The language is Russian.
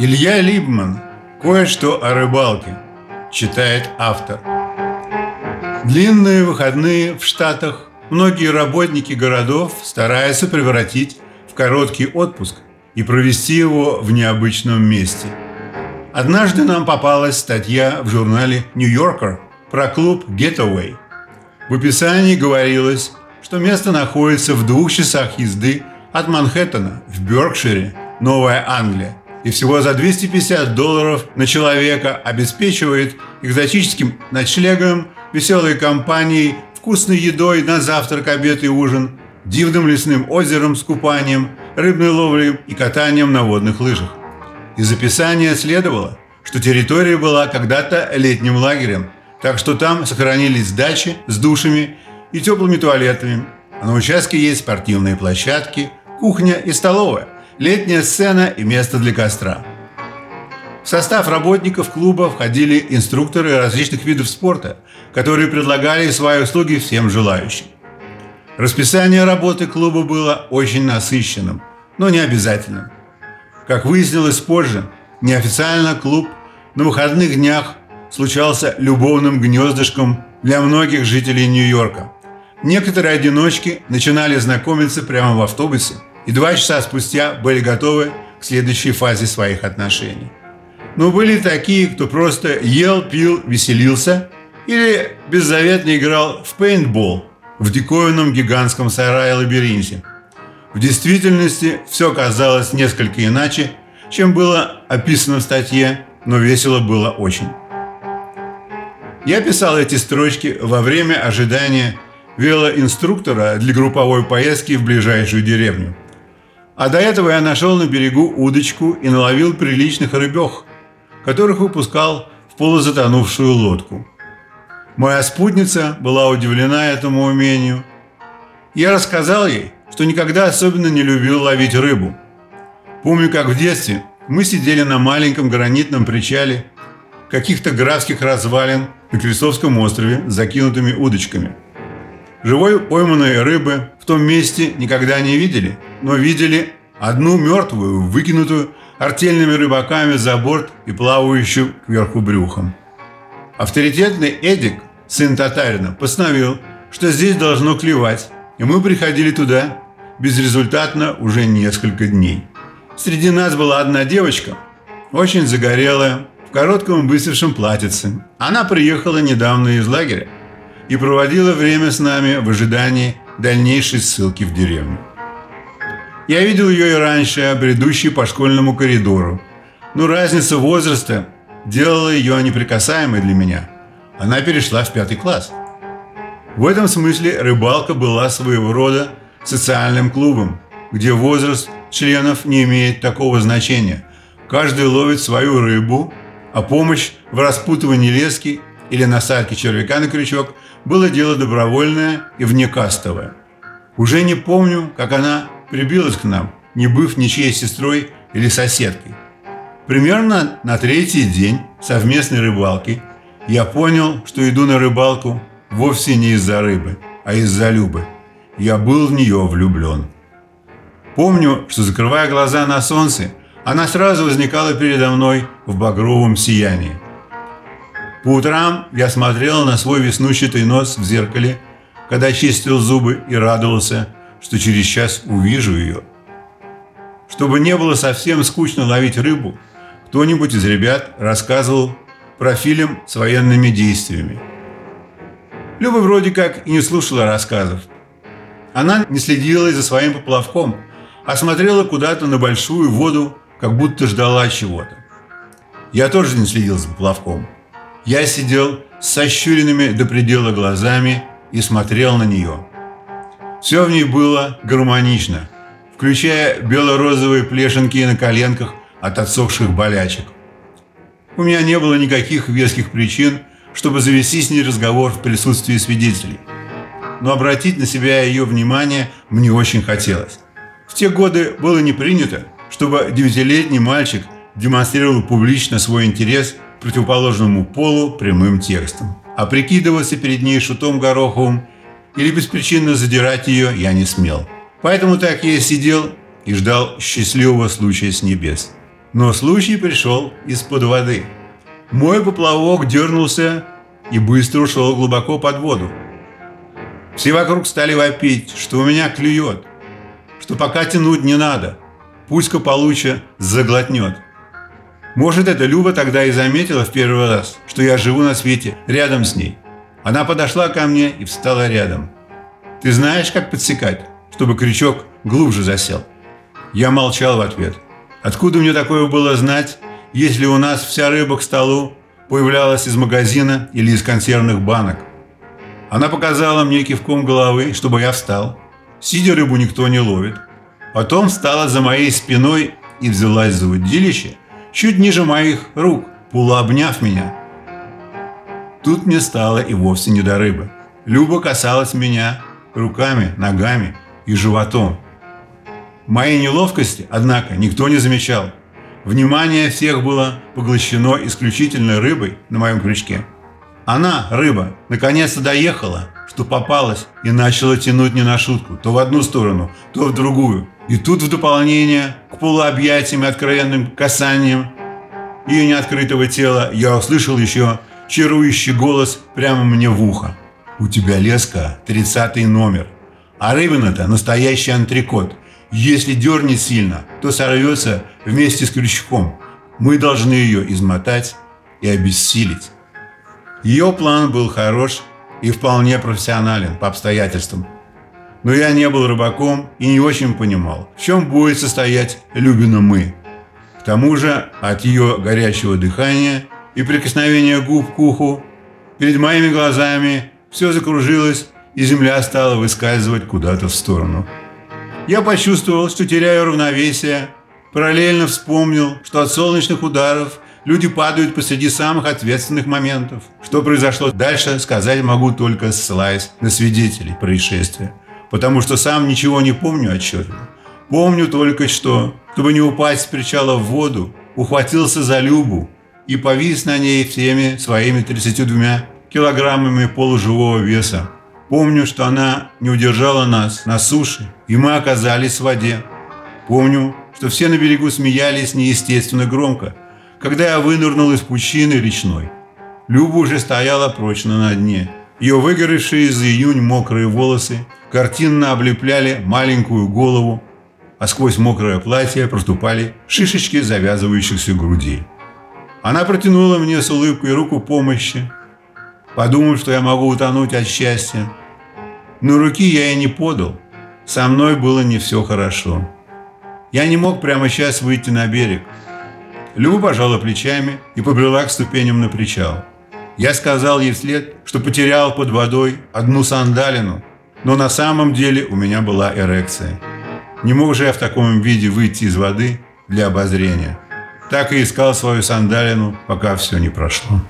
Илья Либман. Кое-что о рыбалке. Читает автор. Длинные выходные в Штатах многие работники городов стараются превратить в короткий отпуск и провести его в необычном месте. Однажды нам попалась статья в журнале New Yorker про клуб Getaway. В описании говорилось, что место находится в двух часах езды от Манхэттена в Бёркшире, Новая Англия, и всего за 250 долларов на человека обеспечивает экзотическим ночлегом, веселой компанией, вкусной едой на завтрак, обед и ужин, дивным лесным озером с купанием, рыбной ловлей и катанием на водных лыжах. Из описания следовало, что территория была когда-то летним лагерем, так что там сохранились дачи с душами и теплыми туалетами, а на участке есть спортивные площадки, кухня и столовая – летняя сцена и место для костра. В состав работников клуба входили инструкторы различных видов спорта, которые предлагали свои услуги всем желающим. Расписание работы клуба было очень насыщенным, но не обязательным. Как выяснилось позже, неофициально клуб на выходных днях случался любовным гнездышком для многих жителей Нью-Йорка. Некоторые одиночки начинали знакомиться прямо в автобусе – и два часа спустя были готовы к следующей фазе своих отношений. Но были такие, кто просто ел, пил, веселился или беззаветно играл в пейнтбол в диковинном гигантском сарае-лабиринте. В действительности все казалось несколько иначе, чем было описано в статье, но весело было очень. Я писал эти строчки во время ожидания велоинструктора для групповой поездки в ближайшую деревню – а до этого я нашел на берегу удочку и наловил приличных рыбех, которых выпускал в полузатонувшую лодку. Моя спутница была удивлена этому умению. Я рассказал ей, что никогда особенно не любил ловить рыбу. Помню, как в детстве мы сидели на маленьком гранитном причале каких-то графских развалин на Крестовском острове с закинутыми удочками – Живой пойманной рыбы в том месте никогда не видели, но видели одну мертвую, выкинутую артельными рыбаками за борт и плавающую кверху брюхом. Авторитетный Эдик, сын татарина, постановил, что здесь должно клевать, и мы приходили туда безрезультатно уже несколько дней. Среди нас была одна девочка, очень загорелая, в коротком быстревшем платьице. Она приехала недавно из лагеря и проводила время с нами в ожидании дальнейшей ссылки в деревню. Я видел ее и раньше, бредущей по школьному коридору. Но разница возраста делала ее неприкасаемой для меня. Она перешла в пятый класс. В этом смысле рыбалка была своего рода социальным клубом, где возраст членов не имеет такого значения. Каждый ловит свою рыбу, а помощь в распутывании лески или насадке червяка на крючок – было дело добровольное и внекастовое. Уже не помню, как она прибилась к нам, не быв ничьей сестрой или соседкой. Примерно на третий день совместной рыбалки я понял, что иду на рыбалку вовсе не из-за рыбы, а из-за Любы. Я был в нее влюблен. Помню, что закрывая глаза на солнце, она сразу возникала передо мной в багровом сиянии – по утрам я смотрел на свой веснущатый нос в зеркале, когда чистил зубы и радовался, что через час увижу ее. Чтобы не было совсем скучно ловить рыбу, кто-нибудь из ребят рассказывал про фильм с военными действиями. Люба вроде как и не слушала рассказов. Она не следила за своим поплавком, а смотрела куда-то на большую воду, как будто ждала чего-то. Я тоже не следил за поплавком. Я сидел с сощуренными до предела глазами и смотрел на нее. Все в ней было гармонично, включая бело-розовые плешинки на коленках от отсохших болячек. У меня не было никаких веских причин, чтобы завести с ней разговор в присутствии свидетелей. Но обратить на себя ее внимание мне очень хотелось. В те годы было не принято, чтобы девятилетний мальчик демонстрировал публично свой интерес – противоположному полу прямым текстом. А прикидываться перед ней шутом Гороховым или беспричинно задирать ее я не смел. Поэтому так я и сидел и ждал счастливого случая с небес. Но случай пришел из-под воды. Мой поплавок дернулся и быстро ушел глубоко под воду. Все вокруг стали вопить, что у меня клюет, что пока тянуть не надо, пусть Кополуча заглотнет. Может, это Люба тогда и заметила в первый раз, что я живу на свете рядом с ней. Она подошла ко мне и встала рядом. «Ты знаешь, как подсекать, чтобы крючок глубже засел?» Я молчал в ответ. Откуда мне такое было знать, если у нас вся рыба к столу появлялась из магазина или из консервных банок? Она показала мне кивком головы, чтобы я встал. Сидя рыбу никто не ловит. Потом встала за моей спиной и взялась за удилище чуть ниже моих рук, полуобняв меня. Тут мне стало и вовсе не до рыбы. Люба касалась меня руками, ногами и животом. Моей неловкости, однако, никто не замечал. Внимание всех было поглощено исключительно рыбой на моем крючке. Она, рыба, наконец-то доехала, что попалась и начала тянуть не на шутку, то в одну сторону, то в другую. И тут в дополнение к полуобъятиям и откровенным касаниям ее неоткрытого тела я услышал еще чарующий голос прямо мне в ухо. «У тебя леска, тридцатый номер, а рыбина-то настоящий антрикот. Если дернет сильно, то сорвется вместе с крючком. Мы должны ее измотать и обессилить». Ее план был хорош и вполне профессионален по обстоятельствам. Но я не был рыбаком и не очень понимал, в чем будет состоять Любина «мы». К тому же от ее горячего дыхания и прикосновения губ к уху перед моими глазами все закружилось, и земля стала выскальзывать куда-то в сторону. Я почувствовал, что теряю равновесие, параллельно вспомнил, что от солнечных ударов Люди падают посреди самых ответственных моментов. Что произошло дальше, сказать могу только ссылаясь на свидетелей происшествия. Потому что сам ничего не помню отчетливо. Помню только что, чтобы не упасть с причала в воду, ухватился за Любу и повис на ней всеми своими 32 килограммами полуживого веса. Помню, что она не удержала нас на суше, и мы оказались в воде. Помню, что все на берегу смеялись неестественно громко – когда я вынырнул из пучины речной. Люба уже стояла прочно на дне. Ее выгоревшие за июнь мокрые волосы картинно облепляли маленькую голову, а сквозь мокрое платье проступали шишечки завязывающихся грудей. Она протянула мне с улыбкой руку помощи, подумав, что я могу утонуть от счастья. Но руки я ей не подал. Со мной было не все хорошо. Я не мог прямо сейчас выйти на берег. Люба пожала плечами и побрела к ступеням на причал. Я сказал ей вслед, что потерял под водой одну сандалину, но на самом деле у меня была эрекция. Не мог же я в таком виде выйти из воды для обозрения. Так и искал свою сандалину, пока все не прошло.